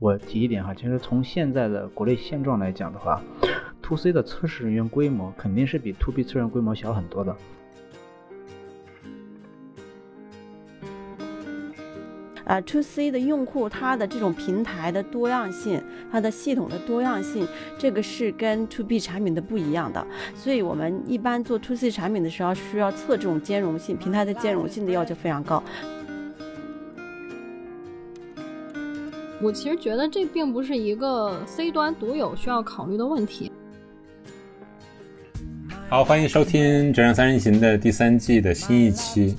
我提一点哈，其实从现在的国内现状来讲的话，to C 的测试人员规模肯定是比 to B 测试人员规模小很多的。啊，to C 的用户它的这种平台的多样性，它的系统的多样性，这个是跟 to B 产品的不一样的。所以我们一般做 to C 产品的时候，需要测这种兼容性，平台的兼容性的要求非常高。我其实觉得这并不是一个 C 端独有需要考虑的问题。好，欢迎收听《折让三人行》的第三季的新一期。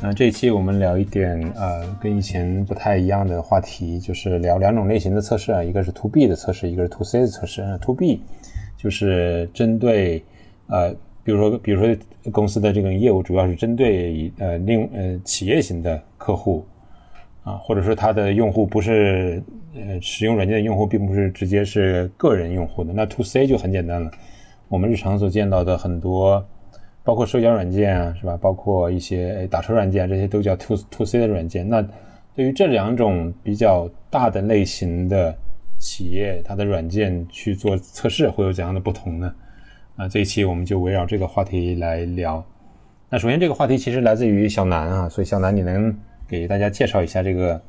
那这一期我们聊一点呃跟以前不太一样的话题，就是聊两种类型的测试啊，一个是 to B 的测试，一个是 to C 的测试。to B 就是针对呃，比如说比如说公司的这个业务主要是针对呃另呃企业型的客户啊，或者说它的用户不是呃使用软件的用户，并不是直接是个人用户的。那 to C 就很简单了，我们日常所见到的很多。包括社交软件啊，是吧？包括一些打车软件，这些都叫 to to C 的软件。那对于这两种比较大的类型的企业，它的软件去做测试，会有怎样的不同呢？啊，这一期我们就围绕这个话题来聊。那首先这个话题其实来自于小南啊，所以小南你能给大家介绍一下这个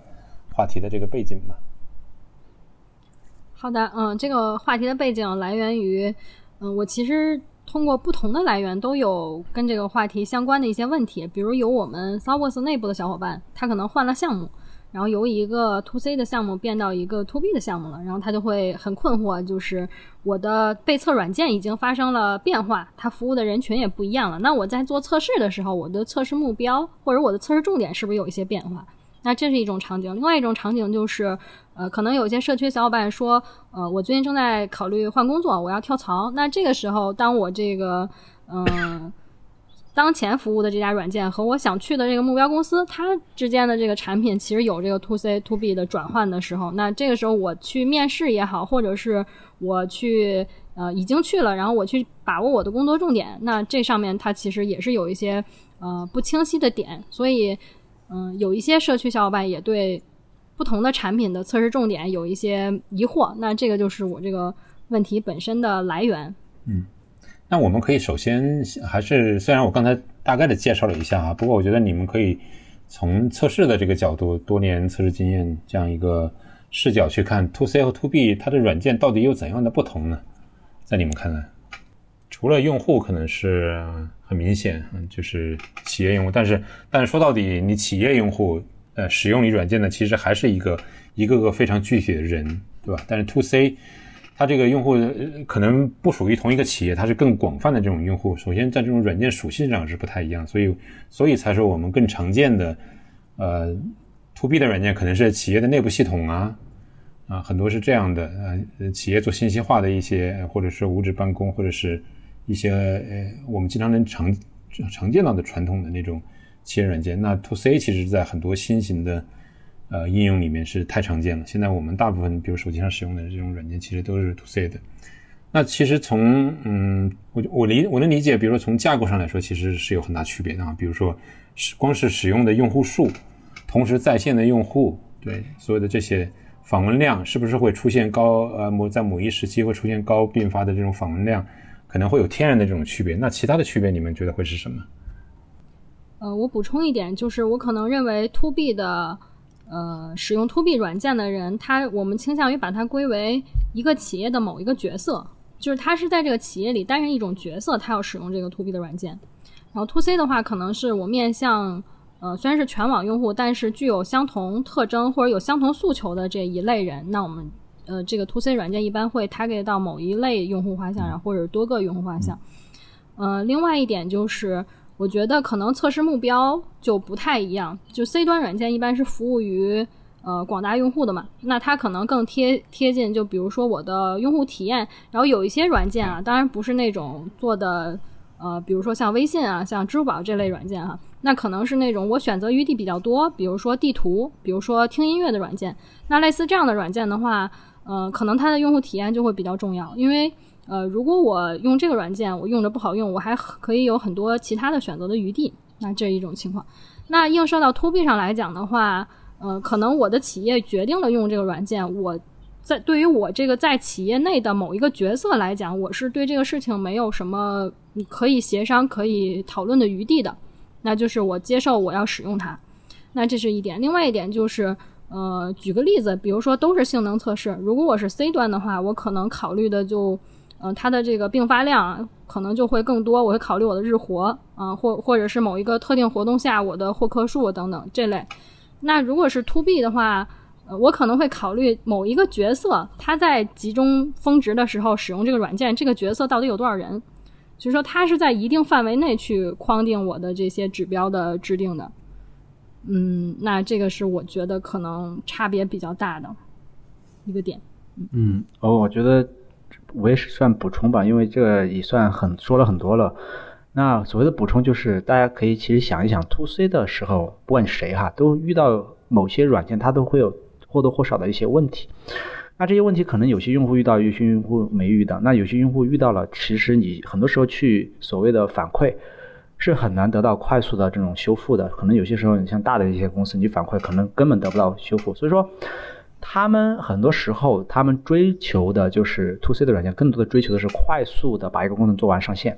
话题的这个背景吧？好的，嗯，这个话题的背景来源于，嗯，我其实。通过不同的来源都有跟这个话题相关的一些问题，比如有我们 s o u b o s 内部的小伙伴，他可能换了项目，然后由一个 To C 的项目变到一个 To B 的项目了，然后他就会很困惑，就是我的被测软件已经发生了变化，它服务的人群也不一样了，那我在做测试的时候，我的测试目标或者我的测试重点是不是有一些变化？那这是一种场景，另外一种场景就是，呃，可能有些社区小伙伴说，呃，我最近正在考虑换工作，我要跳槽。那这个时候，当我这个，嗯，当前服务的这家软件和我想去的这个目标公司，它之间的这个产品其实有这个 to C to B 的转换的时候，那这个时候我去面试也好，或者是我去，呃，已经去了，然后我去把握我的工作重点，那这上面它其实也是有一些，呃，不清晰的点，所以。嗯，有一些社区小伙伴也对不同的产品的测试重点有一些疑惑，那这个就是我这个问题本身的来源。嗯，那我们可以首先还是，虽然我刚才大概的介绍了一下啊，不过我觉得你们可以从测试的这个角度，多年测试经验这样一个视角去看，to C 和 to B 它的软件到底有怎样的不同呢？在你们看来，除了用户可能是。很明显，就是企业用户，但是，但是说到底，你企业用户，呃，使用你软件呢，其实还是一个一个个非常具体的人，对吧？但是 to C，它这个用户可能不属于同一个企业，它是更广泛的这种用户。首先，在这种软件属性上是不太一样，所以，所以才说我们更常见的，呃，to B 的软件可能是企业的内部系统啊，啊，很多是这样的，呃，企业做信息化的一些，或者是无纸办公，或者是。一些呃，我们经常能常常见到的传统的那种企业软件，那 To C 其实，在很多新型的呃应用里面是太常见了。现在我们大部分，比如手机上使用的这种软件，其实都是 To C 的。那其实从嗯，我我理我能理解，比如说从架构上来说，其实是有很大区别的啊。比如说，是光是使用的用户数，同时在线的用户，对所有的这些访问量，是不是会出现高呃某在某一时期会出现高并发的这种访问量？可能会有天然的这种区别，那其他的区别你们觉得会是什么？呃，我补充一点，就是我可能认为 To B 的，呃，使用 To B 软件的人，他我们倾向于把它归为一个企业的某一个角色，就是他是在这个企业里担任一种角色，他要使用这个 To B 的软件。然后 To C 的话，可能是我面向，呃，虽然是全网用户，但是具有相同特征或者有相同诉求的这一类人，那我们。呃，这个 To C 软件一般会 target 到某一类用户画像，然后或者多个用户画像。呃，另外一点就是，我觉得可能测试目标就不太一样。就 C 端软件一般是服务于呃广大用户的嘛，那它可能更贴贴近，就比如说我的用户体验。然后有一些软件啊，当然不是那种做的呃，比如说像微信啊、像支付宝这类软件哈，那可能是那种我选择余地比较多，比如说地图，比如说听音乐的软件。那类似这样的软件的话。呃，可能它的用户体验就会比较重要，因为呃，如果我用这个软件，我用着不好用，我还可以有很多其他的选择的余地，那这一种情况。那映射到 To B 上来讲的话，呃，可能我的企业决定了用这个软件，我在对于我这个在企业内的某一个角色来讲，我是对这个事情没有什么可以协商、可以讨论的余地的，那就是我接受我要使用它。那这是一点，另外一点就是，呃，举个例子，比如说都是性能测试，如果我是 C 端的话，我可能考虑的就，呃，它的这个并发量可能就会更多，我会考虑我的日活啊，或或者是某一个特定活动下我的获客数等等这类。那如果是 To B 的话，呃，我可能会考虑某一个角色他在集中峰值的时候使用这个软件，这个角色到底有多少人？就是说，他是在一定范围内去框定我的这些指标的制定的。嗯，那这个是我觉得可能差别比较大的一个点。嗯，哦，我觉得我也是算补充吧，因为这个也算很说了很多了。那所谓的补充就是，大家可以其实想一想，to C 的时候，不管谁哈，都遇到某些软件，它都会有或多或少的一些问题。那这些问题可能有些用户遇到，有些用户没遇到。那有些用户遇到了，其实你很多时候去所谓的反馈。是很难得到快速的这种修复的，可能有些时候你像大的一些公司，你反馈可能根本得不到修复。所以说，他们很多时候他们追求的就是 to C 的软件，更多的追求的是快速的把一个功能做完上线。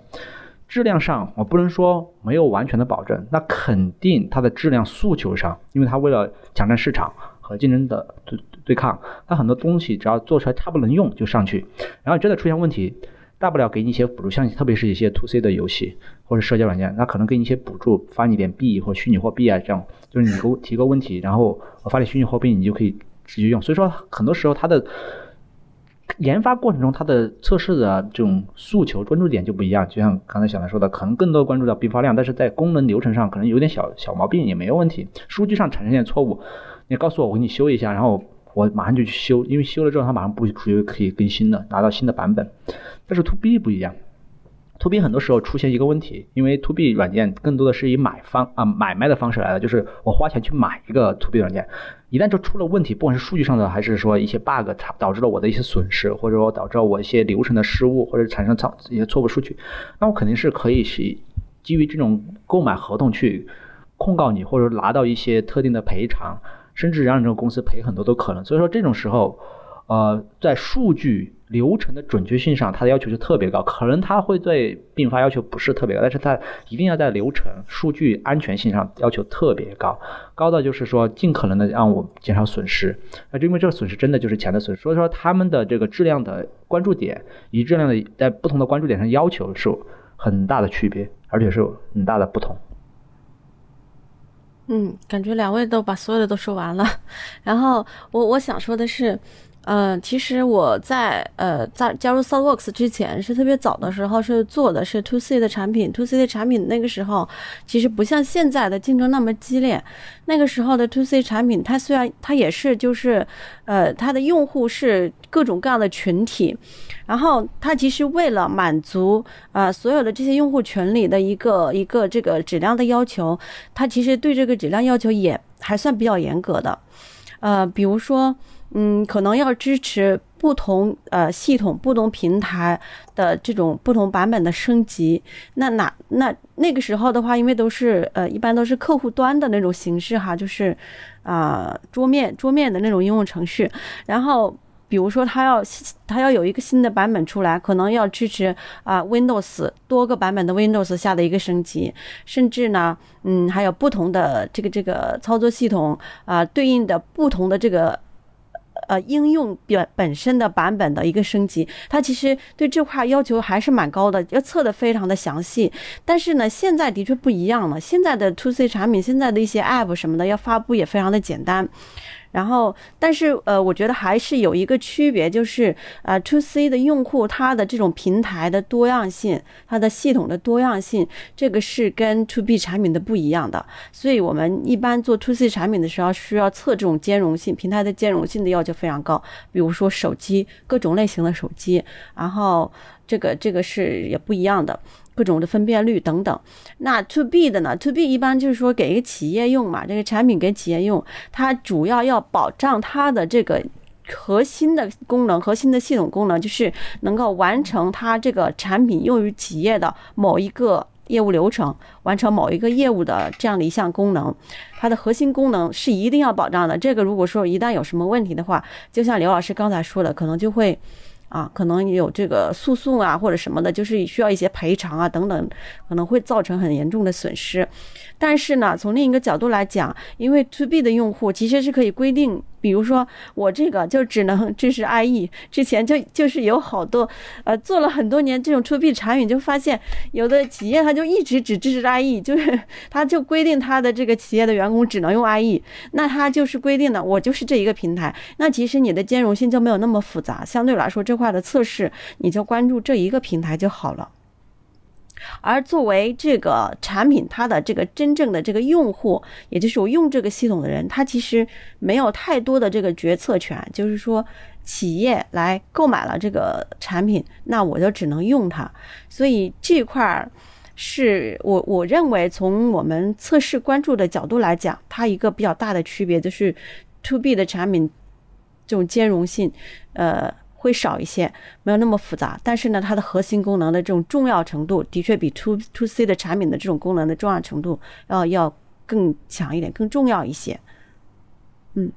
质量上我不能说没有完全的保证，那肯定它的质量诉求上，因为它为了抢占市场和竞争的对对抗，它很多东西只要做出来差不能用就上去，然后真的出现问题。大不了给你一些补助，像特别是一些 to C 的游戏或者社交软件，那可能给你一些补助，发你点币或虚拟货币啊，这样就是你给我提个问题，然后我发你虚拟货币，你就可以直接用。所以说，很多时候它的研发过程中，它的测试的这种诉求关注点就不一样。就像刚才小兰说的，可能更多关注到并发量，但是在功能流程上可能有点小小毛病也没有问题。数据上产生点错误，你告诉我，我给你修一下，然后我马上就去修，因为修了之后它马上不属于可以更新的，拿到新的版本。但是 to B 不一样，to B 很多时候出现一个问题，因为 to B 软件更多的是以买方啊买卖的方式来的，就是我花钱去买一个 to B 软件，一旦就出了问题，不管是数据上的还是说一些 bug，导导致了我的一些损失，或者说导致了我一些流程的失误，或者产生错一些错误数据，那我肯定是可以是基于这种购买合同去控告你，或者拿到一些特定的赔偿，甚至让你这个公司赔很多都可能。所以说这种时候，呃，在数据。流程的准确性上，它的要求就特别高，可能它会对并发要求不是特别高，但是它一定要在流程、数据安全性上要求特别高，高到就是说尽可能的让我减少损失。那就因为这个损失真的就是钱的损失，所以说他们的这个质量的关注点以质量的在不同的关注点上要求是有很大的区别，而且是有很大的不同。嗯，感觉两位都把所有的都说完了，然后我我想说的是。嗯，其实我在呃在加入 Thoughtworks 之前是特别早的时候是做的是 To C 的产品，To C 的产品那个时候其实不像现在的竞争那么激烈。那个时候的 To C 产品，它虽然它也是就是呃它的用户是各种各样的群体，然后它其实为了满足啊所有的这些用户群里的一个一个这个质量的要求，它其实对这个质量要求也还算比较严格的。呃，比如说。嗯，可能要支持不同呃系统、不同平台的这种不同版本的升级。那哪那那个时候的话，因为都是呃一般都是客户端的那种形式哈，就是啊桌面桌面的那种应用程序。然后比如说他要他要有一个新的版本出来，可能要支持啊 Windows 多个版本的 Windows 下的一个升级，甚至呢，嗯还有不同的这个这个操作系统啊对应的不同的这个。呃，应用本本身的版本的一个升级，它其实对这块要求还是蛮高的，要测的非常的详细。但是呢，现在的确不一样了，现在的 To C 产品，现在的一些 App 什么的要发布也非常的简单。然后，但是呃，我觉得还是有一个区别，就是呃，to C 的用户他的这种平台的多样性，它的系统的多样性，这个是跟 to B 产品的不一样的。所以我们一般做 to C 产品的时候，需要测这种兼容性，平台的兼容性的要求非常高。比如说手机，各种类型的手机，然后这个这个是也不一样的。各种的分辨率等等，那 to B 的呢？to B 一般就是说给一个企业用嘛，这个产品给企业用，它主要要保障它的这个核心的功能、核心的系统功能，就是能够完成它这个产品用于企业的某一个业务流程，完成某一个业务的这样的一项功能，它的核心功能是一定要保障的。这个如果说一旦有什么问题的话，就像刘老师刚才说的，可能就会。啊，可能有这个诉讼啊，或者什么的，就是需要一些赔偿啊等等，可能会造成很严重的损失。但是呢，从另一个角度来讲，因为 To B 的用户其实是可以规定。比如说我这个就只能支持 IE，之前就就是有好多，呃，做了很多年这种 To B 产品，就发现有的企业它就一直只支持 IE，就是 它就规定它的这个企业的员工只能用 IE，那它就是规定的我就是这一个平台，那其实你的兼容性就没有那么复杂，相对来说这块的测试你就关注这一个平台就好了。而作为这个产品，它的这个真正的这个用户，也就是我用这个系统的人，他其实没有太多的这个决策权。就是说，企业来购买了这个产品，那我就只能用它。所以这块儿是我我认为从我们测试关注的角度来讲，它一个比较大的区别就是 To B 的产品这种兼容性，呃。会少一些，没有那么复杂，但是呢，它的核心功能的这种重要程度，的确比 to to C 的产品的这种功能的重要程度要要更强一点，更重要一些。嗯，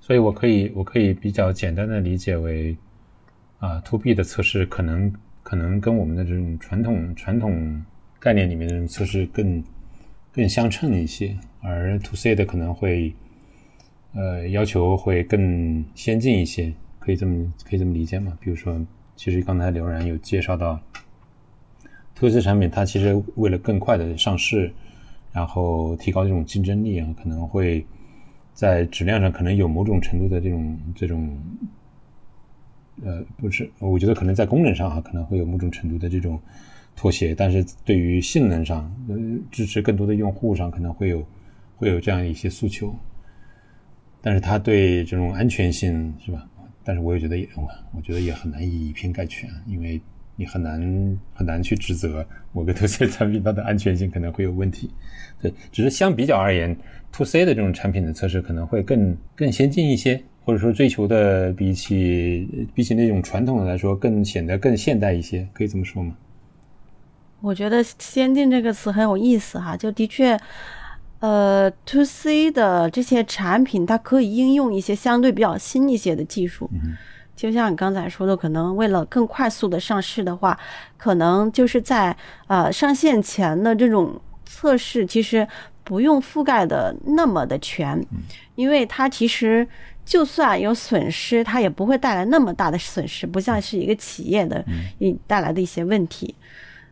所以我可以我可以比较简单的理解为，啊，to B 的测试可能可能跟我们的这种传统传统概念里面的测试更更相称一些，而 to C 的可能会呃要求会更先进一些。可以这么可以这么理解吗？比如说，其实刚才刘然有介绍到特色产品它其实为了更快的上市，然后提高这种竞争力啊，可能会在质量上可能有某种程度的这种这种，呃，不是，我觉得可能在功能上啊，可能会有某种程度的这种妥协，但是对于性能上，呃，支持更多的用户上，可能会有会有这样一些诉求，但是它对这种安全性是吧？但是我也觉得也，我觉得也很难以以偏概全，因为你很难很难去指责某个 to C 产品它的安全性可能会有问题。对，只是相比较而言，to C 的这种产品的测试可能会更更先进一些，或者说追求的比起比起那种传统的来说，更显得更现代一些，可以这么说吗？我觉得“先进”这个词很有意思哈，就的确。呃，to C 的这些产品，它可以应用一些相对比较新一些的技术，就像你刚才说的，可能为了更快速的上市的话，可能就是在呃上线前的这种测试，其实不用覆盖的那么的全，因为它其实就算有损失，它也不会带来那么大的损失，不像是一个企业的带来的一些问题，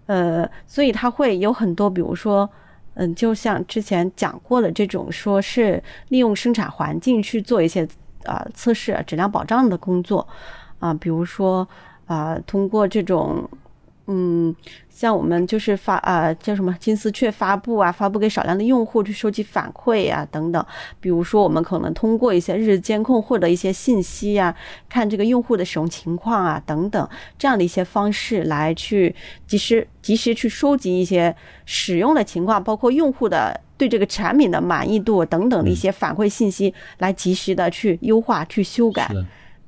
呃，所以它会有很多，比如说。嗯，就像之前讲过的这种，说是利用生产环境去做一些啊测试、质量保障的工作啊，比如说啊，通过这种。嗯，像我们就是发啊，叫什么金丝雀发布啊，发布给少量的用户去收集反馈啊，等等。比如说，我们可能通过一些日监控获得一些信息呀，看这个用户的使用情况啊，等等这样的一些方式来去及时及时去收集一些使用的情况，包括用户的对这个产品的满意度等等的一些反馈信息，来及时的去优化去修改。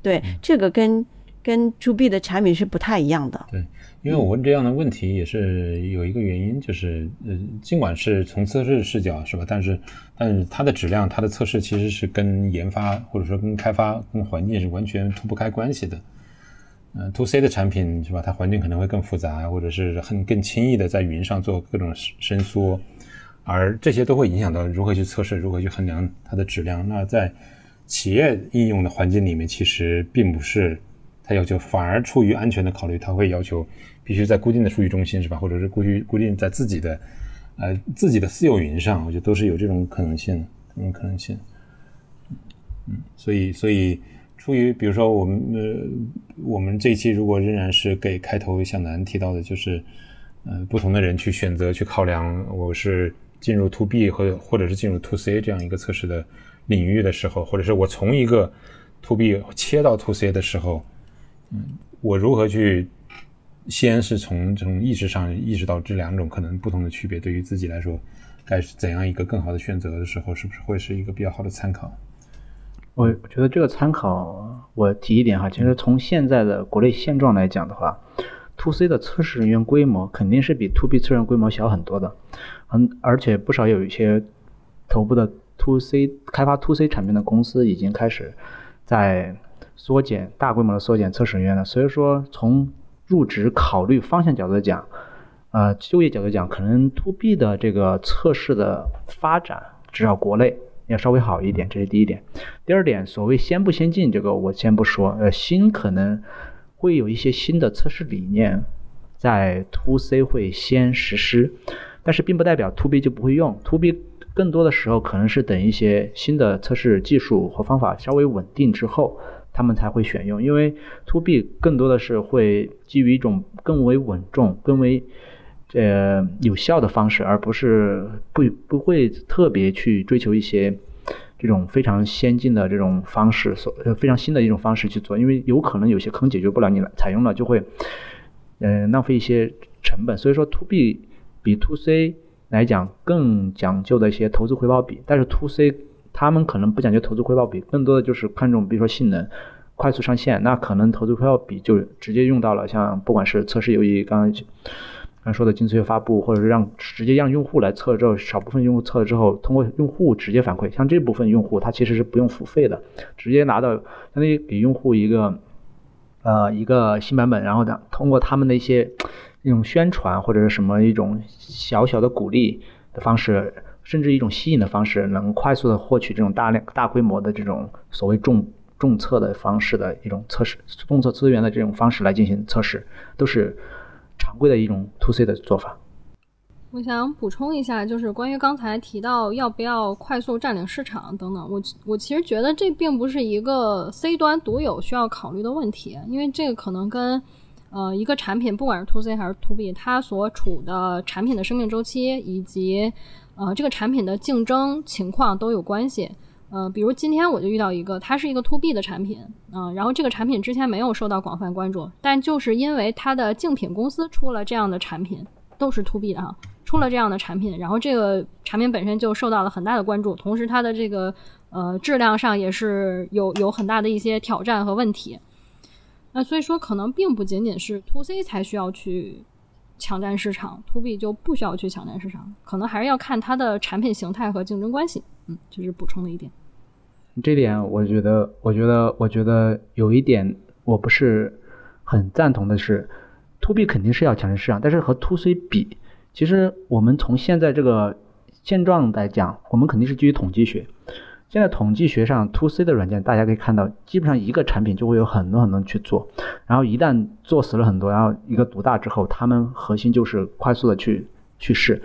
对，这个跟跟 To B 的产品是不太一样的。对。因为我问这样的问题也是有一个原因，就是呃，尽管是从测试视角是吧，但是但是它的质量、它的测试其实是跟研发或者说跟开发、跟环境是完全脱不开关系的。嗯，to C 的产品是吧，它环境可能会更复杂，或者是很更轻易的在云上做各种伸缩，而这些都会影响到如何去测试、如何去衡量它的质量。那在企业应用的环境里面，其实并不是。他要求反而出于安全的考虑，他会要求必须在固定的数据中心是吧？或者是固定固定在自己的呃自己的私有云上，我觉得都是有这种可能性，这种可能性。嗯，所以所以出于比如说我们呃我们这一期如果仍然是给开头向南提到的，就是呃不同的人去选择去考量，我是进入 to B 或或者是进入 to C 这样一个测试的领域的时候，或者是我从一个 to B 切到 to C 的时候。嗯，我如何去先是从这种意识上意识到这两种可能不同的区别，对于自己来说，该是怎样一个更好的选择的时候，是不是会是一个比较好的参考？我我觉得这个参考，我提一点哈，其实从现在的国内现状来讲的话，，to C 的测试人员规模肯定是比 to B 测试人员规模小很多的，嗯，而且不少有一些头部的 to C 开发 to C 产品的公司已经开始在缩减大规模的缩减测试人员了。所以说，从入职考虑方向角度讲，呃，就业角度讲，可能 to B 的这个测试的发展，至少国内要稍微好一点，这是第一点。第二点，所谓先不先进，这个我先不说，呃，新可能会有一些新的测试理念在 to C 会先实施，但是并不代表 to B 就不会用。to B 更多的时候可能是等一些新的测试技术和方法稍微稳定之后。他们才会选用，因为 to B 更多的是会基于一种更为稳重、更为呃有效的方式，而不是不不会特别去追求一些这种非常先进的这种方式，所非常新的一种方式去做，因为有可能有些坑解决不了，你采用了就会嗯浪费一些成本。所以说 to B 比 to C 来讲更讲究的一些投资回报比，但是 to C。他们可能不讲究投资回报比，更多的就是看重，比如说性能、快速上线，那可能投资回报比就直接用到了像不管是测试由于，刚刚刚刚说的精粹发布，或者是让直接让用户来测之后，少部分用户测了之后，通过用户直接反馈，像这部分用户他其实是不用付费的，直接拿到相当于给用户一个呃一个新版本，然后呢通过他们的一些那种宣传或者是什么一种小小的鼓励的方式。甚至一种吸引的方式，能快速的获取这种大量、大规模的这种所谓重重测的方式的一种测试，重测资源的这种方式来进行测试，都是常规的一种 to C 的做法。我想补充一下，就是关于刚才提到要不要快速占领市场等等，我我其实觉得这并不是一个 C 端独有需要考虑的问题，因为这个可能跟呃一个产品，不管是 to C 还是 to B，它所处的产品的生命周期以及呃，这个产品的竞争情况都有关系。呃，比如今天我就遇到一个，它是一个 to B 的产品，嗯，然后这个产品之前没有受到广泛关注，但就是因为它的竞品公司出了这样的产品，都是 to B 的哈，出了这样的产品，然后这个产品本身就受到了很大的关注，同时它的这个呃质量上也是有有很大的一些挑战和问题。那所以说，可能并不仅仅是 to C 才需要去。抢占市场，to B 就不需要去抢占市场，可能还是要看它的产品形态和竞争关系。嗯，这是补充的一点。这点我觉得，我觉得，我觉得有一点我不是很赞同的是，to B 肯定是要抢占市场，但是和 to C 比，其实我们从现在这个现状来讲，我们肯定是基于统计学。现在统计学上，to C 的软件，大家可以看到，基本上一个产品就会有很多很多去做，然后一旦做死了很多，然后一个独大之后，他们核心就是快速的去去试，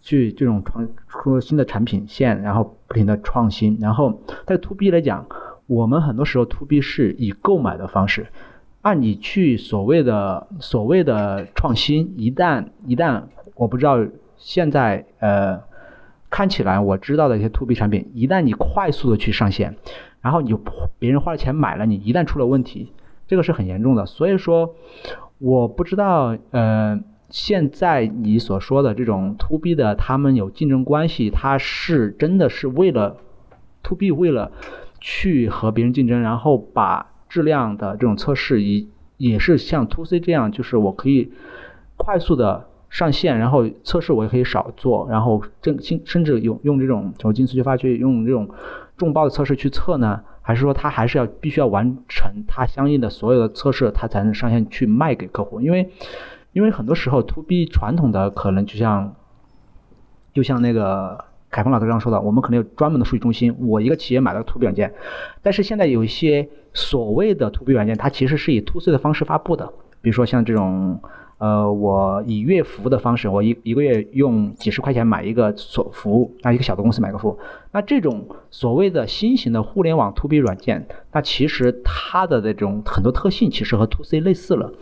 去这种创出新的产品线，然后不停的创新。然后在 to B 来讲，我们很多时候 to B 是以购买的方式，按你去所谓的所谓的创新，一旦一旦我不知道现在呃。看起来我知道的一些 to B 产品，一旦你快速的去上线，然后你别人花了钱买了，你一旦出了问题，这个是很严重的。所以说，我不知道，呃，现在你所说的这种 to B 的，他们有竞争关系，它是真的是为了 to B 为了去和别人竞争，然后把质量的这种测试也也是像 to C 这样，就是我可以快速的。上线，然后测试我也可以少做，然后正甚甚至用用这种从金丝雀发去用这种众包的测试去测呢？还是说它还是要必须要完成它相应的所有的测试，它才能上线去卖给客户？因为因为很多时候 to B 传统的可能就像就像那个凯峰老师刚刚说的，我们可能有专门的数据中心，我一个企业买了 to B 软件，但是现在有一些所谓的 to B 软件，它其实是以 to C 的方式发布的，比如说像这种。呃，我以月服的方式，我一一个月用几十块钱买一个所服务，那一个小的公司买个服务，那这种所谓的新型的互联网 to B 软件，那其实它的这种很多特性其实和 to C 类似了。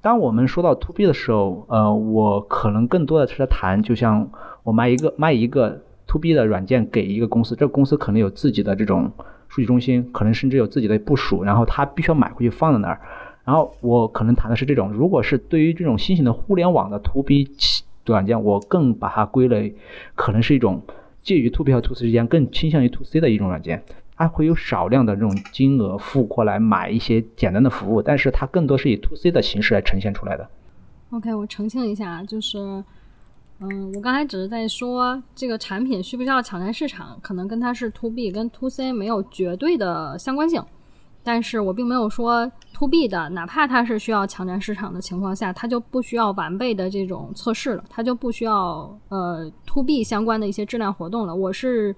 当我们说到 to B 的时候，呃，我可能更多的是在谈，就像我卖一个卖一个 to B 的软件给一个公司，这个公司可能有自己的这种数据中心，可能甚至有自己的部署，然后他必须要买回去放在那儿。然后我可能谈的是这种，如果是对于这种新型的互联网的 to B 软件，我更把它归类，可能是一种介于 to B 和 to C 之间，更倾向于 to C 的一种软件。它会有少量的这种金额付过来买一些简单的服务，但是它更多是以 to C 的形式来呈现出来的。OK，我澄清一下，就是，嗯，我刚才只是在说这个产品需不需要抢占市场，可能跟它是 To B 跟 To C 没有绝对的相关性。但是我并没有说 To B 的，哪怕它是需要抢占市场的情况下，它就不需要完备的这种测试了，它就不需要呃 To B 相关的一些质量活动了。我是。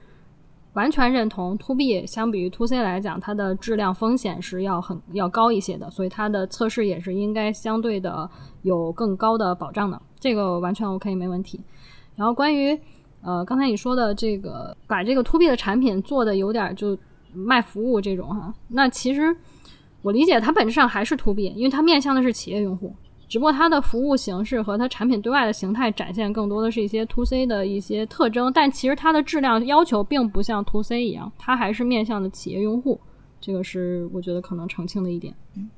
完全认同，to B 相比于 to C 来讲，它的质量风险是要很要高一些的，所以它的测试也是应该相对的有更高的保障的，这个完全 OK 没问题。然后关于呃刚才你说的这个，把这个 to B 的产品做的有点就卖服务这种哈，那其实我理解它本质上还是 to B，因为它面向的是企业用户。只不过它的服务形式和它产品对外的形态展现更多的是一些 to C 的一些特征，但其实它的质量要求并不像 to C 一样，它还是面向的企业用户，这个是我觉得可能澄清的一点。嗯，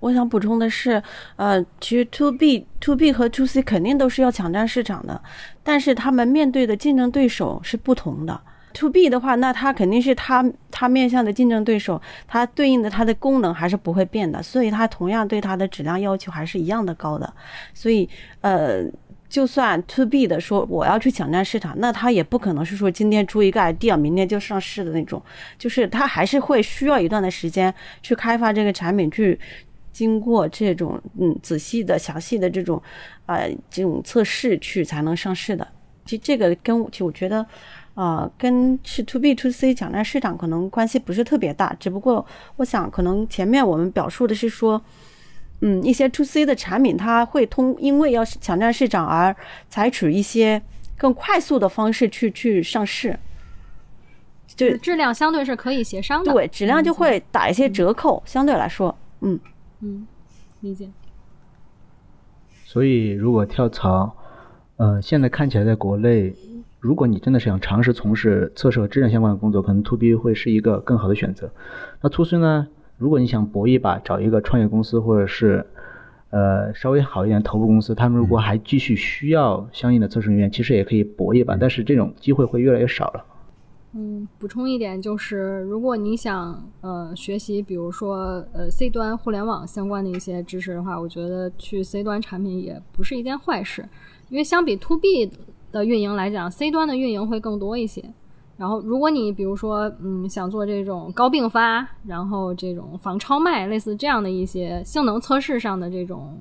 我想补充的是，呃，其实 to B、to B 和 to C 肯定都是要抢占市场的，但是他们面对的竞争对手是不同的。To B 的话，那它肯定是它它面向的竞争对手，它对应的它的功能还是不会变的，所以它同样对它的质量要求还是一样的高的。所以，呃，就算 To B 的说我要去抢占市场，那它也不可能是说今天出一个 idea，明天就上市的那种，就是它还是会需要一段的时间去开发这个产品，去经过这种嗯仔细的、详细的这种呃这种测试去才能上市的。其实这个跟，我觉得。啊，跟是 to B to C 抢占市场可能关系不是特别大，只不过我想可能前面我们表述的是说，嗯，一些 to C 的产品它会通，因为要抢占市场而采取一些更快速的方式去去上市，就质量相对是可以协商的，对，质量就会打一些折扣，相对来说，嗯嗯，理解。所以如果跳槽，呃，现在看起来在国内。如果你真的是想尝试从事测试和质量相关的工作，可能 To B 会是一个更好的选择。那 To C 呢？如果你想搏一把，找一个创业公司或者是呃稍微好一点头部公司，他们如果还继续需要相应的测试人员，其实也可以搏一把，但是这种机会会越来越少了。嗯，补充一点就是，如果你想呃学习，比如说呃 C 端互联网相关的一些知识的话，我觉得去 C 端产品也不是一件坏事，因为相比 To B。的运营来讲，C 端的运营会更多一些。然后，如果你比如说，嗯，想做这种高并发，然后这种防超卖，类似这样的一些性能测试上的这种，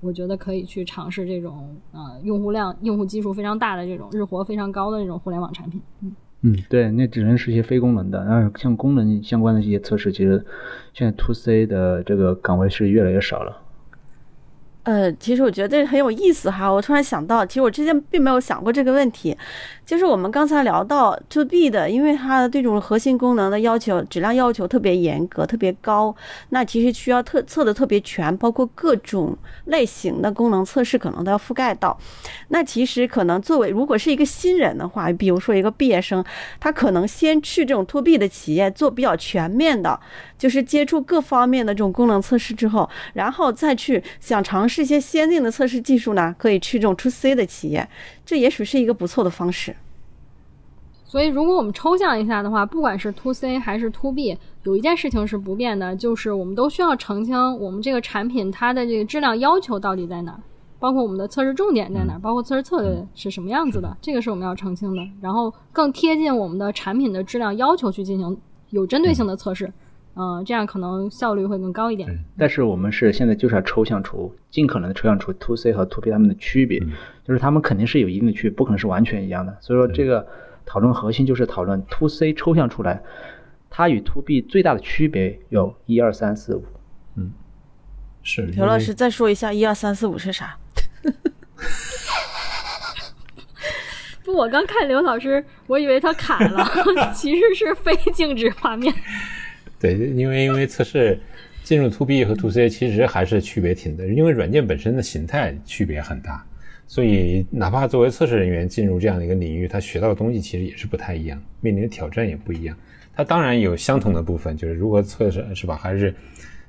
我觉得可以去尝试这种呃用户量、用户基数非常大的这种日活非常高的这种互联网产品。嗯嗯，对，那只能是一些非功能的。然后像功能相关的这些测试，其实现在 To C 的这个岗位是越来越少了。呃，其实我觉得这很有意思哈。我突然想到，其实我之前并没有想过这个问题。就是我们刚才聊到 To B 的，因为它的这种核心功能的要求、质量要求特别严格、特别高，那其实需要特测的特别全，包括各种类型的功能测试可能都要覆盖到。那其实可能作为如果是一个新人的话，比如说一个毕业生，他可能先去这种 To B 的企业做比较全面的，就是接触各方面的这种功能测试之后，然后再去想尝试一些先进的测试技术呢，可以去这种 To C 的企业。这也许是一个不错的方式。所以，如果我们抽象一下的话，不管是 To C 还是 To B，有一件事情是不变的，就是我们都需要澄清我们这个产品它的这个质量要求到底在哪儿，包括我们的测试重点在哪儿，包括测试策略是什么样子的，这个是我们要澄清的。然后更贴近我们的产品的质量要求去进行有针对性的测试，嗯，这样可能效率会更高一点。但是我们是现在就是要抽象出，尽可能的抽象出 To C 和 To B 它们的区别，就是它们肯定是有一定的区别，不可能是完全一样的。所以说这个。讨论核心就是讨论 to C 抽象出来，它与 to B 最大的区别有一二三四五。嗯，是。刘老师再说一下一二三四五是啥？不，我刚看刘老师，我以为他卡了，其实是非静止画面。对，因为因为测试进入 to B 和 to C 其实还是区别挺大，因为软件本身的形态区别很大。所以，哪怕作为测试人员进入这样的一个领域，他学到的东西其实也是不太一样，面临的挑战也不一样。他当然有相同的部分，就是如何测试，是吧？还是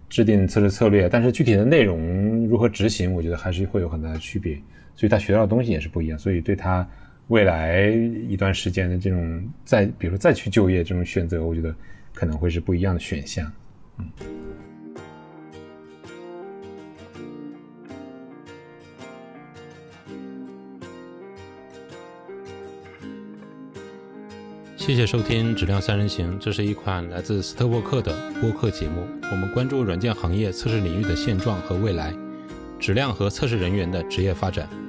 制定测试策略，但是具体的内容如何执行，我觉得还是会有很大的区别。所以他学到的东西也是不一样。所以对他未来一段时间的这种再，比如说再去就业这种选择，我觉得可能会是不一样的选项。嗯谢谢收听质量三人行这是一款来自斯特沃克的播客节目。我们关注软件行业测试领域的现状和未来质量和测试人员的职业发展。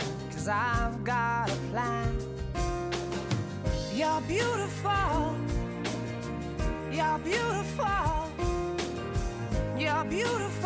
cause I've got a plan. You're beautiful, you're beautiful, you're beautiful.